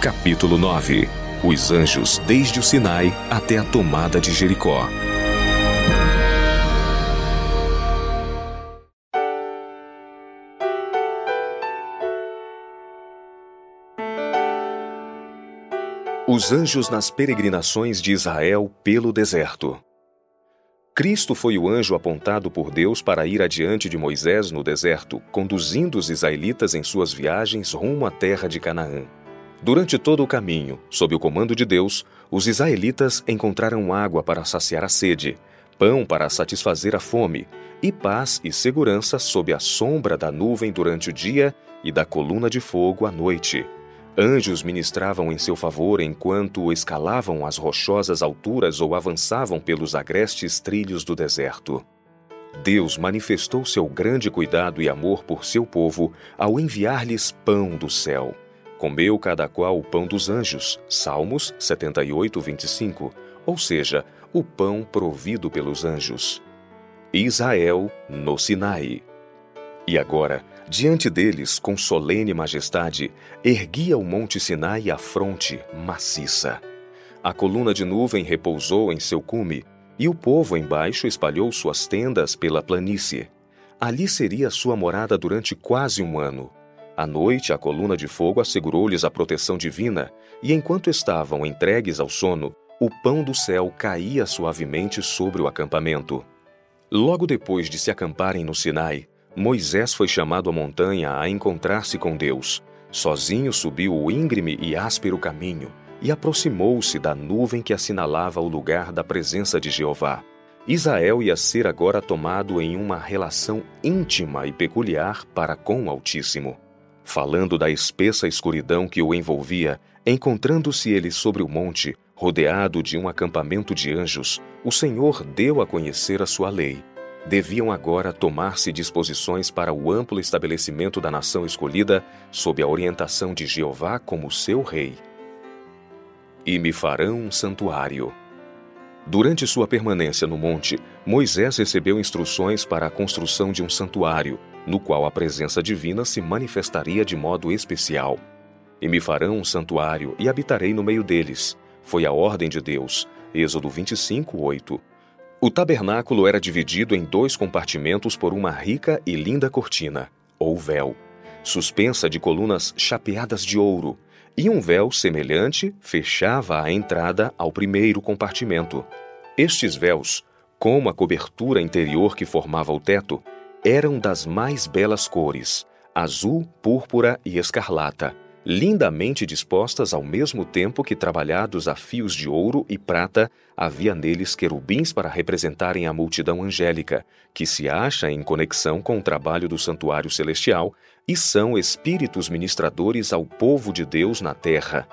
Capítulo 9 Os anjos desde o Sinai até a tomada de Jericó. Os anjos nas peregrinações de Israel pelo deserto. Cristo foi o anjo apontado por Deus para ir adiante de Moisés no deserto, conduzindo os israelitas em suas viagens rumo à terra de Canaã. Durante todo o caminho, sob o comando de Deus, os israelitas encontraram água para saciar a sede, pão para satisfazer a fome, e paz e segurança sob a sombra da nuvem durante o dia e da coluna de fogo à noite. Anjos ministravam em seu favor enquanto escalavam as rochosas alturas ou avançavam pelos agrestes trilhos do deserto. Deus manifestou seu grande cuidado e amor por seu povo ao enviar-lhes pão do céu. Comeu cada qual o pão dos anjos, Salmos 78, 25, ou seja, o pão provido pelos anjos. Israel no Sinai. E agora, diante deles, com solene majestade, erguia o monte Sinai a fronte maciça. A coluna de nuvem repousou em seu cume, e o povo embaixo espalhou suas tendas pela planície. Ali seria sua morada durante quase um ano. À noite, a coluna de fogo assegurou-lhes a proteção divina, e enquanto estavam entregues ao sono, o pão do céu caía suavemente sobre o acampamento. Logo depois de se acamparem no Sinai, Moisés foi chamado à montanha a encontrar-se com Deus. Sozinho subiu o íngreme e áspero caminho e aproximou-se da nuvem que assinalava o lugar da presença de Jeová. Israel ia ser agora tomado em uma relação íntima e peculiar para com o Altíssimo. Falando da espessa escuridão que o envolvia, encontrando-se ele sobre o monte, rodeado de um acampamento de anjos, o Senhor deu a conhecer a sua lei deviam agora tomar-se disposições para o amplo estabelecimento da nação escolhida sob a orientação de Jeová como seu rei. E me farão um santuário. Durante sua permanência no monte, Moisés recebeu instruções para a construção de um santuário, no qual a presença divina se manifestaria de modo especial. E me farão um santuário e habitarei no meio deles. Foi a ordem de Deus. Êxodo 25, 8. O tabernáculo era dividido em dois compartimentos por uma rica e linda cortina, ou véu, suspensa de colunas chapeadas de ouro, e um véu semelhante fechava a entrada ao primeiro compartimento. Estes véus, como a cobertura interior que formava o teto, eram das mais belas cores, azul, púrpura e escarlata, lindamente dispostas ao mesmo tempo que trabalhados a fios de ouro e prata, havia neles querubins para representarem a multidão angélica, que se acha em conexão com o trabalho do santuário celestial e são espíritos ministradores ao povo de Deus na terra.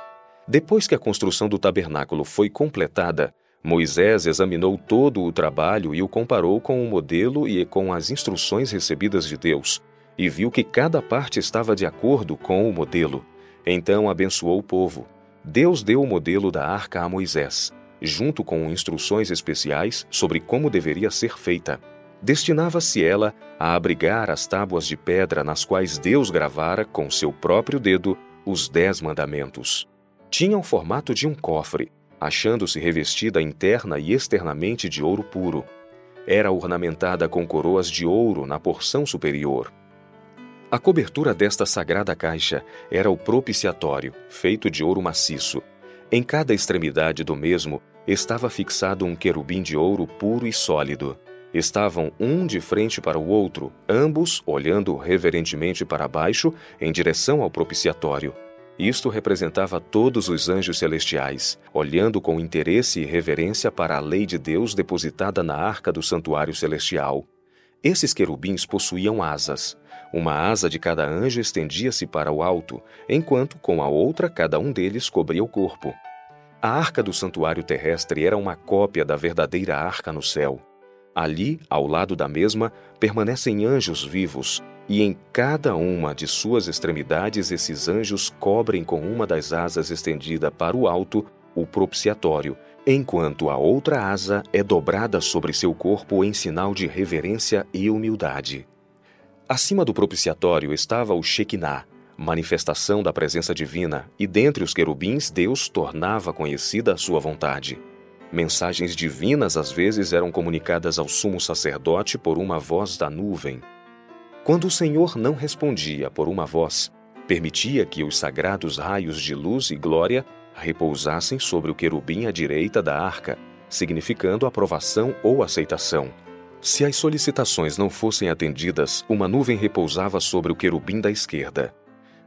Depois que a construção do tabernáculo foi completada, Moisés examinou todo o trabalho e o comparou com o modelo e com as instruções recebidas de Deus, e viu que cada parte estava de acordo com o modelo. Então abençoou o povo. Deus deu o modelo da arca a Moisés, junto com instruções especiais sobre como deveria ser feita. Destinava-se ela a abrigar as tábuas de pedra nas quais Deus gravara com seu próprio dedo os Dez Mandamentos. Tinha o formato de um cofre, achando-se revestida interna e externamente de ouro puro. Era ornamentada com coroas de ouro na porção superior. A cobertura desta sagrada caixa era o propiciatório, feito de ouro maciço. Em cada extremidade do mesmo estava fixado um querubim de ouro puro e sólido. Estavam um de frente para o outro, ambos olhando reverentemente para baixo em direção ao propiciatório. Isto representava todos os anjos celestiais, olhando com interesse e reverência para a lei de Deus depositada na arca do santuário celestial. Esses querubins possuíam asas. Uma asa de cada anjo estendia-se para o alto, enquanto com a outra cada um deles cobria o corpo. A arca do santuário terrestre era uma cópia da verdadeira arca no céu. Ali, ao lado da mesma, permanecem anjos vivos, e em cada uma de suas extremidades esses anjos cobrem com uma das asas estendida para o alto o propiciatório, enquanto a outra asa é dobrada sobre seu corpo em sinal de reverência e humildade. Acima do propiciatório estava o Shekinah, manifestação da presença divina, e dentre os querubins Deus tornava conhecida a sua vontade. Mensagens divinas às vezes eram comunicadas ao sumo sacerdote por uma voz da nuvem. Quando o Senhor não respondia por uma voz, permitia que os sagrados raios de luz e glória repousassem sobre o querubim à direita da arca, significando aprovação ou aceitação. Se as solicitações não fossem atendidas, uma nuvem repousava sobre o querubim da esquerda.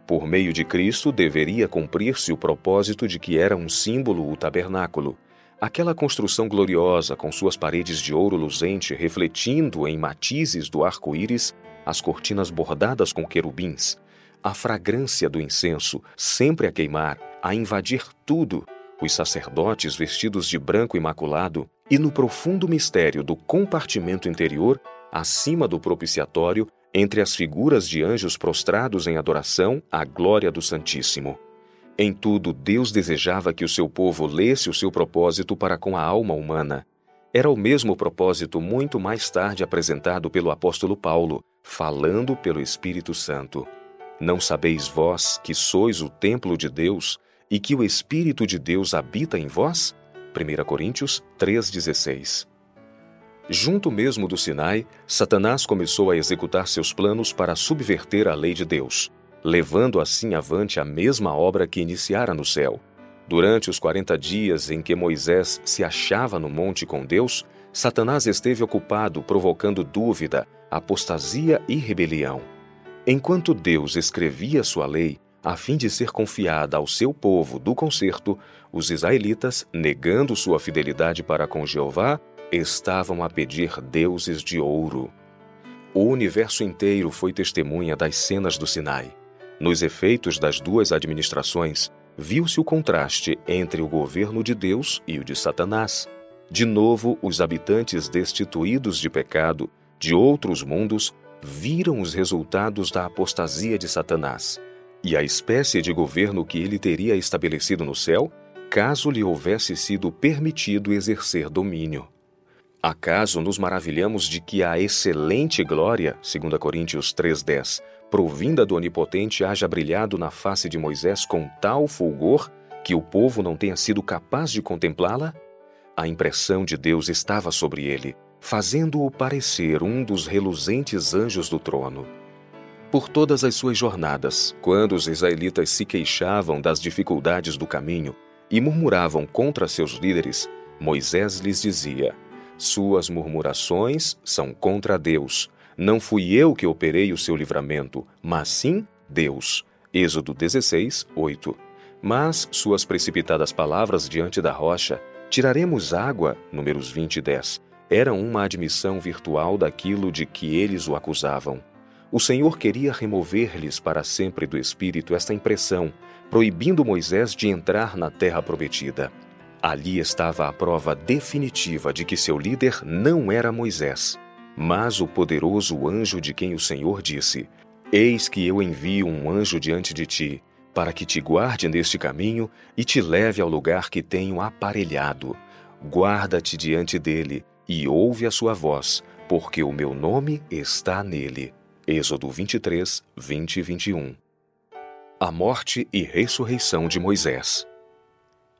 Por meio de Cristo deveria cumprir-se o propósito de que era um símbolo o tabernáculo, aquela construção gloriosa com suas paredes de ouro luzente refletindo em matizes do arco-íris as cortinas bordadas com querubins, a fragrância do incenso sempre a queimar, a invadir tudo, os sacerdotes vestidos de branco imaculado, e no profundo mistério do compartimento interior, acima do propiciatório, entre as figuras de anjos prostrados em adoração à glória do Santíssimo. Em tudo, Deus desejava que o seu povo lesse o seu propósito para com a alma humana. Era o mesmo propósito muito mais tarde apresentado pelo apóstolo Paulo, falando pelo Espírito Santo. Não sabeis vós que sois o templo de Deus e que o Espírito de Deus habita em vós? 1 Coríntios 3,16 Junto mesmo do Sinai, Satanás começou a executar seus planos para subverter a lei de Deus, levando assim avante a mesma obra que iniciara no céu. Durante os quarenta dias em que Moisés se achava no monte com Deus, Satanás esteve ocupado provocando dúvida, apostasia e rebelião. Enquanto Deus escrevia sua lei, a fim de ser confiada ao seu povo do concerto, os israelitas, negando sua fidelidade para com Jeová, estavam a pedir deuses de ouro. O universo inteiro foi testemunha das cenas do Sinai. Nos efeitos das duas administrações, viu-se o contraste entre o governo de Deus e o de Satanás. De novo, os habitantes destituídos de pecado de outros mundos viram os resultados da apostasia de Satanás e a espécie de governo que ele teria estabelecido no céu, caso lhe houvesse sido permitido exercer domínio. Acaso nos maravilhamos de que a excelente glória, 2 Coríntios 3:10, provinda do Onipotente haja brilhado na face de Moisés com tal fulgor que o povo não tenha sido capaz de contemplá-la? A impressão de Deus estava sobre ele, fazendo-o parecer um dos reluzentes anjos do trono. Por todas as suas jornadas, quando os israelitas se queixavam das dificuldades do caminho e murmuravam contra seus líderes, Moisés lhes dizia: Suas murmurações são contra Deus. Não fui eu que operei o seu livramento, mas sim Deus. Êxodo 16, 8. Mas suas precipitadas palavras diante da rocha, tiraremos água, números 20 e 10 era uma admissão virtual daquilo de que eles o acusavam. O Senhor queria remover-lhes para sempre do espírito esta impressão, proibindo Moisés de entrar na terra prometida. Ali estava a prova definitiva de que seu líder não era Moisés, mas o poderoso anjo de quem o Senhor disse: Eis que eu envio um anjo diante de ti, para que te guarde neste caminho e te leve ao lugar que tenho aparelhado. Guarda-te diante dele e ouve a sua voz, porque o meu nome está nele. Êxodo 23, 20 e 21. A morte e ressurreição de Moisés.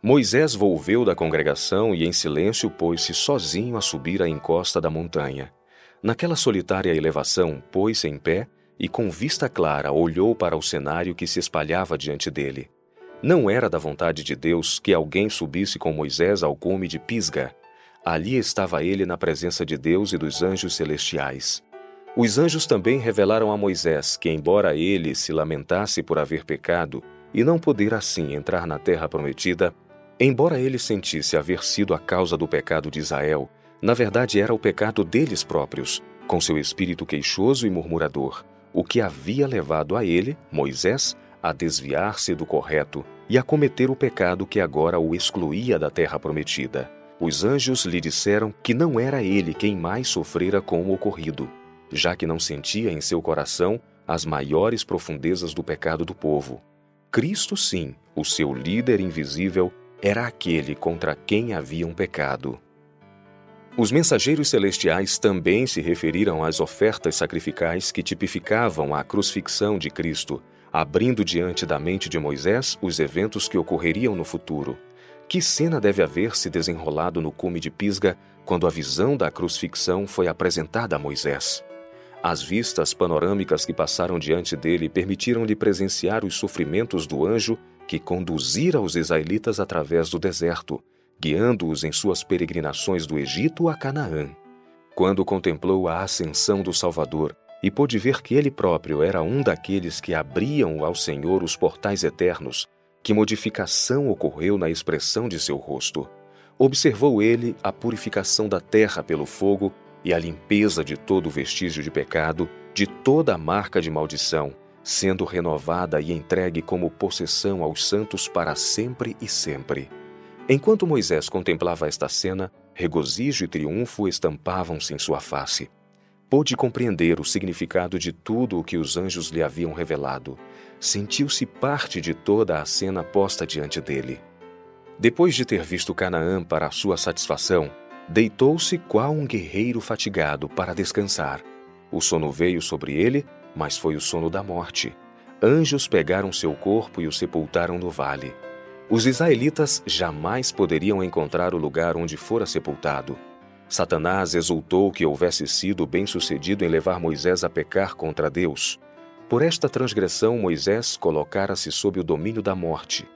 Moisés volveu da congregação e, em silêncio, pôs-se sozinho a subir a encosta da montanha. Naquela solitária elevação, pôs-se em pé e, com vista clara, olhou para o cenário que se espalhava diante dele. Não era da vontade de Deus que alguém subisse com Moisés ao cume de Pisga, Ali estava ele na presença de Deus e dos anjos celestiais. Os anjos também revelaram a Moisés que, embora ele se lamentasse por haver pecado e não poder assim entrar na terra prometida, embora ele sentisse haver sido a causa do pecado de Israel, na verdade era o pecado deles próprios, com seu espírito queixoso e murmurador, o que havia levado a ele, Moisés, a desviar-se do correto e a cometer o pecado que agora o excluía da terra prometida. Os anjos lhe disseram que não era ele quem mais sofrera com o ocorrido, já que não sentia em seu coração as maiores profundezas do pecado do povo. Cristo, sim, o seu líder invisível, era aquele contra quem haviam pecado. Os mensageiros celestiais também se referiram às ofertas sacrificais que tipificavam a crucifixão de Cristo, abrindo diante da mente de Moisés os eventos que ocorreriam no futuro. Que cena deve haver se desenrolado no cume de Pisga quando a visão da crucifixão foi apresentada a Moisés? As vistas panorâmicas que passaram diante dele permitiram-lhe presenciar os sofrimentos do anjo que conduzira os israelitas através do deserto, guiando-os em suas peregrinações do Egito a Canaã. Quando contemplou a ascensão do Salvador e pôde ver que ele próprio era um daqueles que abriam ao Senhor os portais eternos, que modificação ocorreu na expressão de seu rosto. Observou ele a purificação da terra pelo fogo e a limpeza de todo vestígio de pecado, de toda a marca de maldição, sendo renovada e entregue como possessão aos santos para sempre e sempre. Enquanto Moisés contemplava esta cena, regozijo e triunfo estampavam-se em sua face. Pôde compreender o significado de tudo o que os anjos lhe haviam revelado. Sentiu-se parte de toda a cena posta diante dele. Depois de ter visto Canaã para sua satisfação, deitou-se qual um guerreiro fatigado para descansar. O sono veio sobre ele, mas foi o sono da morte. Anjos pegaram seu corpo e o sepultaram no vale. Os israelitas jamais poderiam encontrar o lugar onde fora sepultado. Satanás exultou que houvesse sido bem-sucedido em levar Moisés a pecar contra Deus. Por esta transgressão, Moisés colocara-se sob o domínio da morte.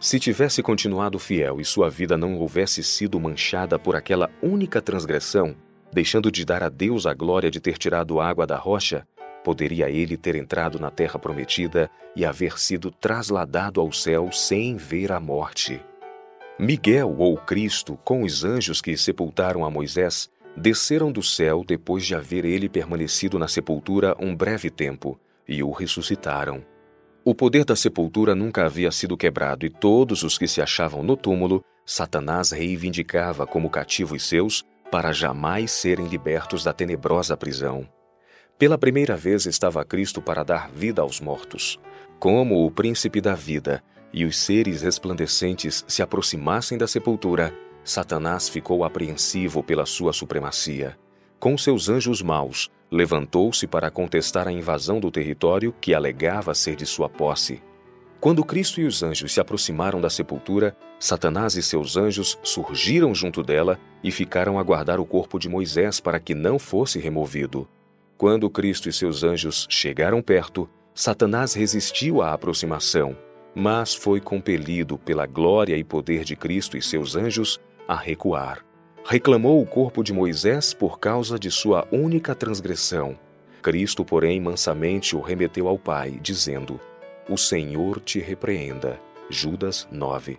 Se tivesse continuado fiel e sua vida não houvesse sido manchada por aquela única transgressão, deixando de dar a Deus a glória de ter tirado água da rocha, poderia ele ter entrado na terra prometida e haver sido trasladado ao céu sem ver a morte. Miguel ou Cristo, com os anjos que sepultaram a Moisés, desceram do céu depois de haver ele permanecido na sepultura um breve tempo, e o ressuscitaram. O poder da sepultura nunca havia sido quebrado e todos os que se achavam no túmulo, Satanás reivindicava como cativos seus para jamais serem libertos da tenebrosa prisão. Pela primeira vez estava Cristo para dar vida aos mortos. Como o príncipe da vida e os seres resplandecentes se aproximassem da sepultura, Satanás ficou apreensivo pela sua supremacia. Com seus anjos maus, levantou-se para contestar a invasão do território que alegava ser de sua posse. Quando Cristo e os anjos se aproximaram da sepultura, Satanás e seus anjos surgiram junto dela e ficaram a guardar o corpo de Moisés para que não fosse removido. Quando Cristo e seus anjos chegaram perto, Satanás resistiu à aproximação, mas foi compelido pela glória e poder de Cristo e seus anjos a recuar. Reclamou o corpo de Moisés por causa de sua única transgressão. Cristo, porém, mansamente o remeteu ao Pai, dizendo: O Senhor te repreenda. Judas 9.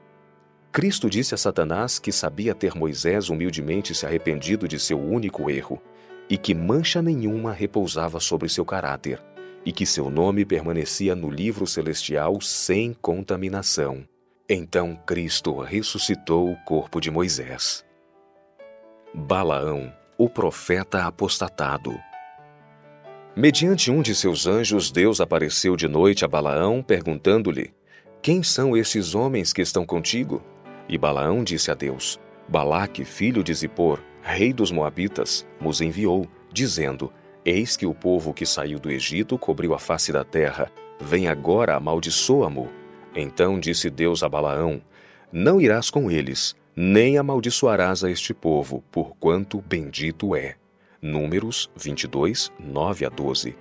Cristo disse a Satanás que sabia ter Moisés humildemente se arrependido de seu único erro e que mancha nenhuma repousava sobre seu caráter, e que seu nome permanecia no livro celestial sem contaminação. Então Cristo ressuscitou o corpo de Moisés. Balaão, o profeta apostatado. Mediante um de seus anjos, Deus apareceu de noite a Balaão, perguntando-lhe: Quem são esses homens que estão contigo? E Balaão disse a Deus: Balaque, filho de Zippor, rei dos Moabitas, nos enviou, dizendo: Eis que o povo que saiu do Egito cobriu a face da terra. Vem agora, amaldiçoa-mo. Então disse Deus a Balaão: Não irás com eles, nem amaldiçoarás a este povo, porquanto bendito é. Números 22, 9 a 12.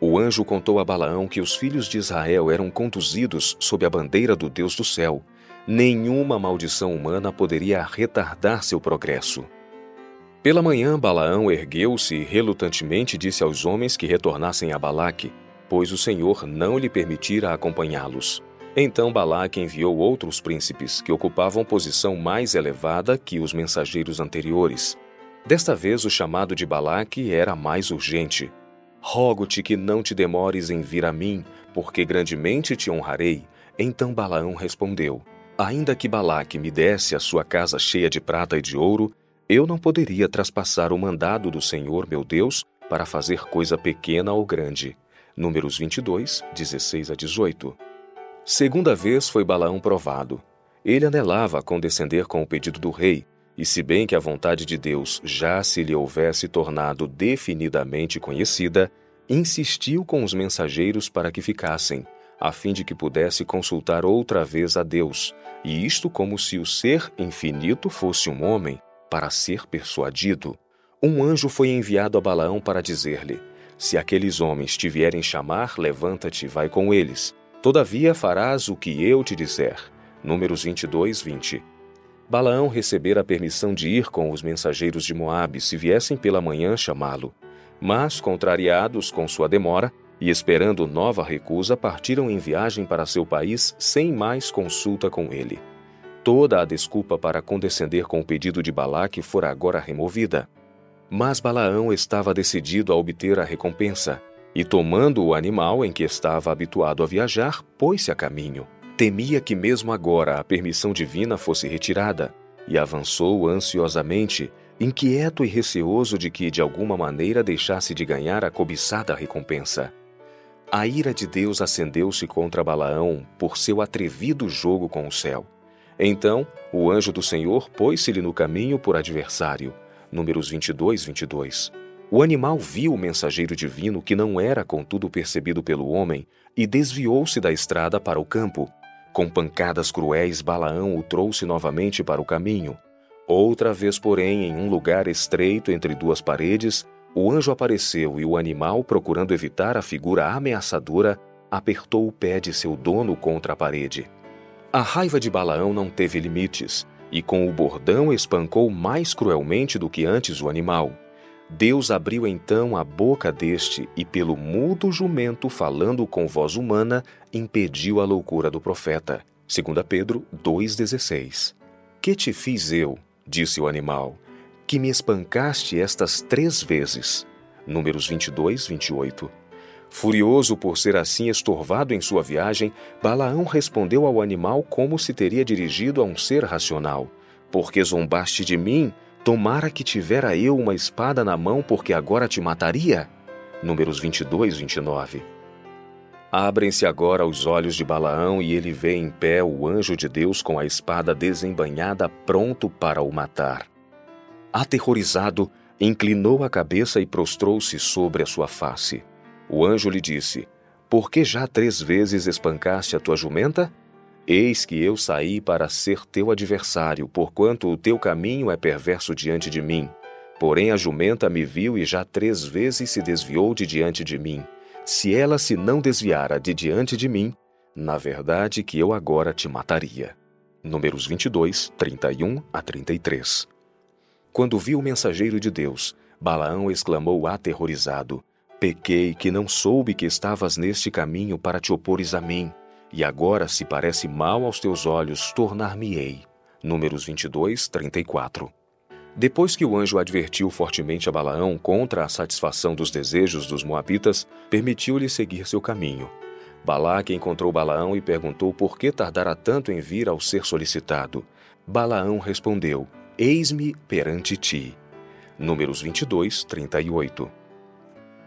O anjo contou a Balaão que os filhos de Israel eram conduzidos sob a bandeira do Deus do céu. Nenhuma maldição humana poderia retardar seu progresso. Pela manhã, Balaão ergueu-se e relutantemente disse aos homens que retornassem a Balaque, pois o Senhor não lhe permitira acompanhá-los. Então Balaque enviou outros príncipes, que ocupavam posição mais elevada que os mensageiros anteriores. Desta vez, o chamado de Balaque era mais urgente. Rogo-te que não te demores em vir a mim, porque grandemente te honrarei. Então Balaão respondeu: Ainda que Balaque me desse a sua casa cheia de prata e de ouro, eu não poderia traspassar o mandado do Senhor meu Deus para fazer coisa pequena ou grande. Números 22, 16 a 18. Segunda vez foi Balaão provado. Ele anelava condescender com o pedido do rei, e se bem que a vontade de Deus já se lhe houvesse tornado definidamente conhecida, insistiu com os mensageiros para que ficassem, a fim de que pudesse consultar outra vez a Deus, e isto como se o ser infinito fosse um homem, para ser persuadido. Um anjo foi enviado a Balaão para dizer-lhe: Se aqueles homens te vierem chamar, levanta-te e vai com eles. Todavia farás o que eu te disser. Números 22, 20. Balaão recebera a permissão de ir com os mensageiros de Moabe se viessem pela manhã chamá-lo. Mas, contrariados com sua demora, e esperando nova recusa, partiram em viagem para seu país sem mais consulta com ele. Toda a desculpa para condescender com o pedido de Balaque fora agora removida. Mas Balaão estava decidido a obter a recompensa, e tomando o animal em que estava habituado a viajar, pôs-se a caminho. Temia que mesmo agora a permissão divina fosse retirada, e avançou ansiosamente, inquieto e receoso de que de alguma maneira deixasse de ganhar a cobiçada recompensa. A ira de Deus acendeu-se contra Balaão por seu atrevido jogo com o céu. Então, o anjo do Senhor pôs-se-lhe no caminho por adversário. Números 22, 22. O animal viu o mensageiro divino que não era contudo percebido pelo homem e desviou-se da estrada para o campo. Com pancadas cruéis, Balaão o trouxe novamente para o caminho. Outra vez, porém, em um lugar estreito entre duas paredes, o anjo apareceu e o animal, procurando evitar a figura ameaçadora, apertou o pé de seu dono contra a parede. A raiva de Balaão não teve limites, e com o bordão espancou mais cruelmente do que antes o animal. Deus abriu então a boca deste e, pelo mudo jumento falando com voz humana, impediu a loucura do profeta. 2 Pedro 2,16 Que te fiz eu? disse o animal que me espancaste estas três vezes. Números 22, 28. Furioso por ser assim estorvado em sua viagem, Balaão respondeu ao animal como se teria dirigido a um ser racional. Porque zombaste de mim, tomara que tivera eu uma espada na mão, porque agora te mataria. Números 22, 29. Abrem-se agora os olhos de Balaão e ele vê em pé o anjo de Deus com a espada desembanhada pronto para o matar. Aterrorizado, inclinou a cabeça e prostrou-se sobre a sua face. O anjo lhe disse: Por que já três vezes espancaste a tua jumenta? Eis que eu saí para ser teu adversário, porquanto o teu caminho é perverso diante de mim. Porém a jumenta me viu e já três vezes se desviou de diante de mim. Se ela se não desviara de diante de mim, na verdade que eu agora te mataria. Números 22, 31 a 33. Quando viu o mensageiro de Deus, Balaão exclamou aterrorizado: Pequei que não soube que estavas neste caminho para te opores a mim, e agora, se parece mal aos teus olhos, tornar-me-ei. Números 22, 34. Depois que o anjo advertiu fortemente a Balaão contra a satisfação dos desejos dos moabitas, permitiu-lhe seguir seu caminho. Balaque encontrou Balaão e perguntou por que tardara tanto em vir ao ser solicitado. Balaão respondeu: Eis-me perante ti. Números 22, 38.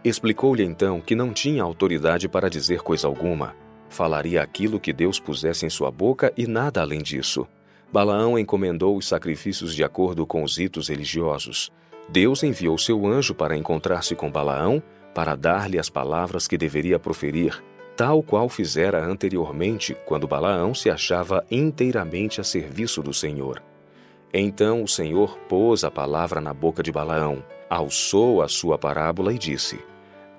Explicou-lhe então que não tinha autoridade para dizer coisa alguma. Falaria aquilo que Deus pusesse em sua boca e nada além disso. Balaão encomendou os sacrifícios de acordo com os ritos religiosos. Deus enviou seu anjo para encontrar-se com Balaão, para dar-lhe as palavras que deveria proferir, tal qual fizera anteriormente, quando Balaão se achava inteiramente a serviço do Senhor. Então o Senhor pôs a palavra na boca de Balaão, alçou a sua parábola e disse: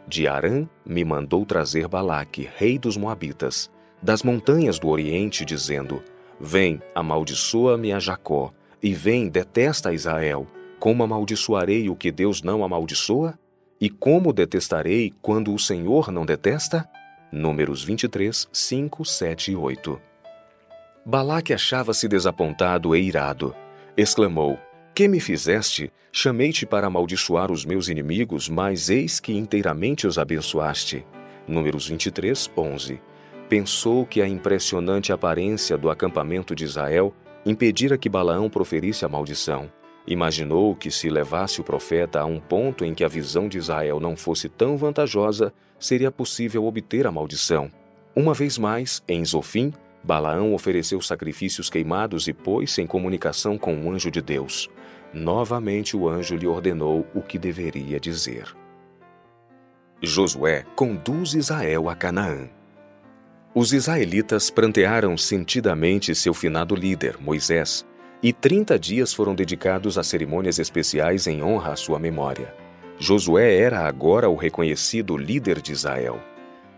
De Arã me mandou trazer Balaque, rei dos Moabitas, das montanhas do Oriente, dizendo: Vem, amaldiçoa-me a Jacó, e vem, detesta a Israel. Como amaldiçoarei o que Deus não amaldiçoa? E como detestarei quando o Senhor não detesta? Números 23, 5, 7 e 8. Balaque achava-se desapontado e irado exclamou: Que me fizeste? Chamei-te para amaldiçoar os meus inimigos, mas eis que inteiramente os abençoaste. Números 23, 11. Pensou que a impressionante aparência do acampamento de Israel impedira que Balaão proferisse a maldição. Imaginou que se levasse o profeta a um ponto em que a visão de Israel não fosse tão vantajosa, seria possível obter a maldição. Uma vez mais, em Zofim, Balaão ofereceu sacrifícios queimados e pôs-se em comunicação com o anjo de Deus. Novamente o anjo lhe ordenou o que deveria dizer. Josué conduz Israel a Canaã. Os israelitas prantearam sentidamente seu finado líder, Moisés, e 30 dias foram dedicados a cerimônias especiais em honra à sua memória. Josué era agora o reconhecido líder de Israel.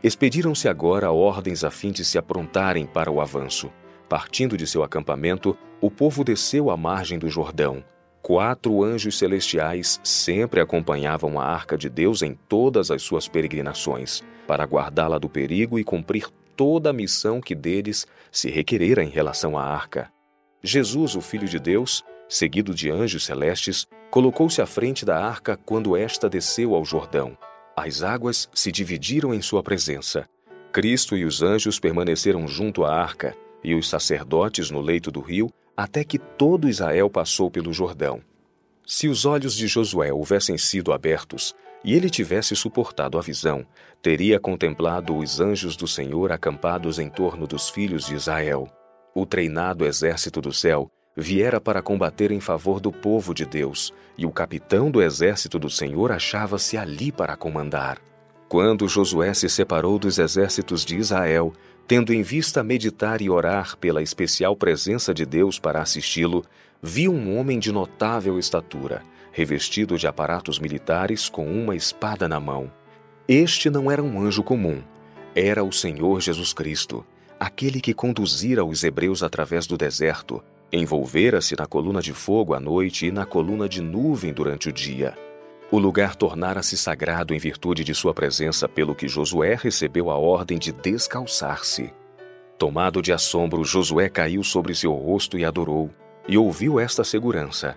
Expediram-se agora ordens a fim de se aprontarem para o avanço. Partindo de seu acampamento, o povo desceu à margem do Jordão. Quatro anjos celestiais sempre acompanhavam a arca de Deus em todas as suas peregrinações, para guardá-la do perigo e cumprir toda a missão que deles se requerera em relação à arca. Jesus, o Filho de Deus, seguido de anjos celestes, colocou-se à frente da arca quando esta desceu ao Jordão. As águas se dividiram em sua presença. Cristo e os anjos permaneceram junto à arca, e os sacerdotes no leito do rio, até que todo Israel passou pelo Jordão. Se os olhos de Josué houvessem sido abertos, e ele tivesse suportado a visão, teria contemplado os anjos do Senhor acampados em torno dos filhos de Israel. O treinado exército do céu viera para combater em favor do povo de Deus, e o capitão do exército do Senhor achava-se ali para comandar. Quando Josué se separou dos exércitos de Israel, tendo em vista meditar e orar pela especial presença de Deus para assisti-lo, viu um homem de notável estatura, revestido de aparatos militares com uma espada na mão. Este não era um anjo comum, era o Senhor Jesus Cristo, aquele que conduzira os hebreus através do deserto, envolvera-se na coluna de fogo à noite e na coluna de nuvem durante o dia. O lugar tornara-se sagrado em virtude de sua presença, pelo que Josué recebeu a ordem de descalçar-se. Tomado de assombro, Josué caiu sobre seu rosto e adorou, e ouviu esta segurança: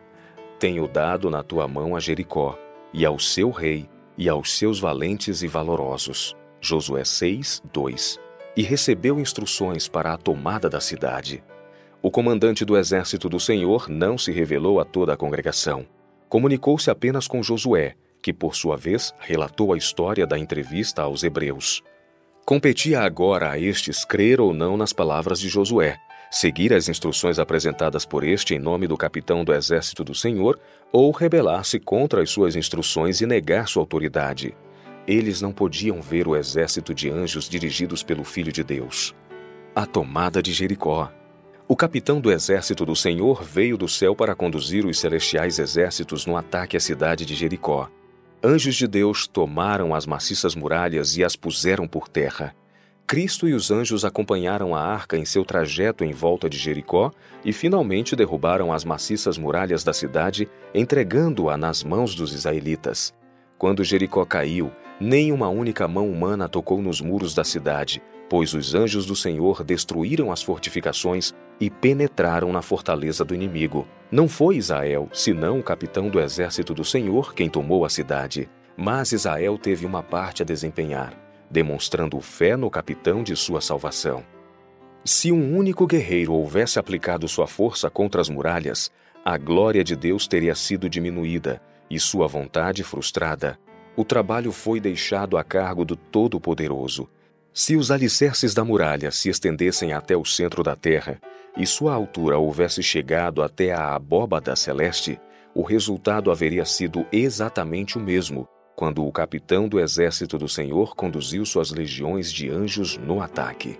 tenho dado na tua mão a Jericó, e ao seu rei, e aos seus valentes e valorosos. Josué 6, 2. E recebeu instruções para a tomada da cidade. O comandante do exército do Senhor não se revelou a toda a congregação. Comunicou-se apenas com Josué, que por sua vez relatou a história da entrevista aos hebreus. Competia agora a estes crer ou não nas palavras de Josué, seguir as instruções apresentadas por este em nome do capitão do exército do Senhor, ou rebelar-se contra as suas instruções e negar sua autoridade. Eles não podiam ver o exército de anjos dirigidos pelo Filho de Deus. A tomada de Jericó. O capitão do exército do Senhor veio do céu para conduzir os celestiais exércitos no ataque à cidade de Jericó. Anjos de Deus tomaram as maciças muralhas e as puseram por terra. Cristo e os anjos acompanharam a arca em seu trajeto em volta de Jericó e finalmente derrubaram as maciças muralhas da cidade, entregando-a nas mãos dos israelitas. Quando Jericó caiu, nem uma única mão humana tocou nos muros da cidade, pois os anjos do Senhor destruíram as fortificações e penetraram na fortaleza do inimigo. Não foi Israel, senão o capitão do exército do Senhor, quem tomou a cidade. Mas Israel teve uma parte a desempenhar demonstrando fé no capitão de sua salvação. Se um único guerreiro houvesse aplicado sua força contra as muralhas, a glória de Deus teria sido diminuída e sua vontade frustrada. O trabalho foi deixado a cargo do Todo-Poderoso. Se os alicerces da muralha se estendessem até o centro da terra e sua altura houvesse chegado até a abóbada celeste, o resultado haveria sido exatamente o mesmo, quando o capitão do exército do Senhor conduziu suas legiões de anjos no ataque.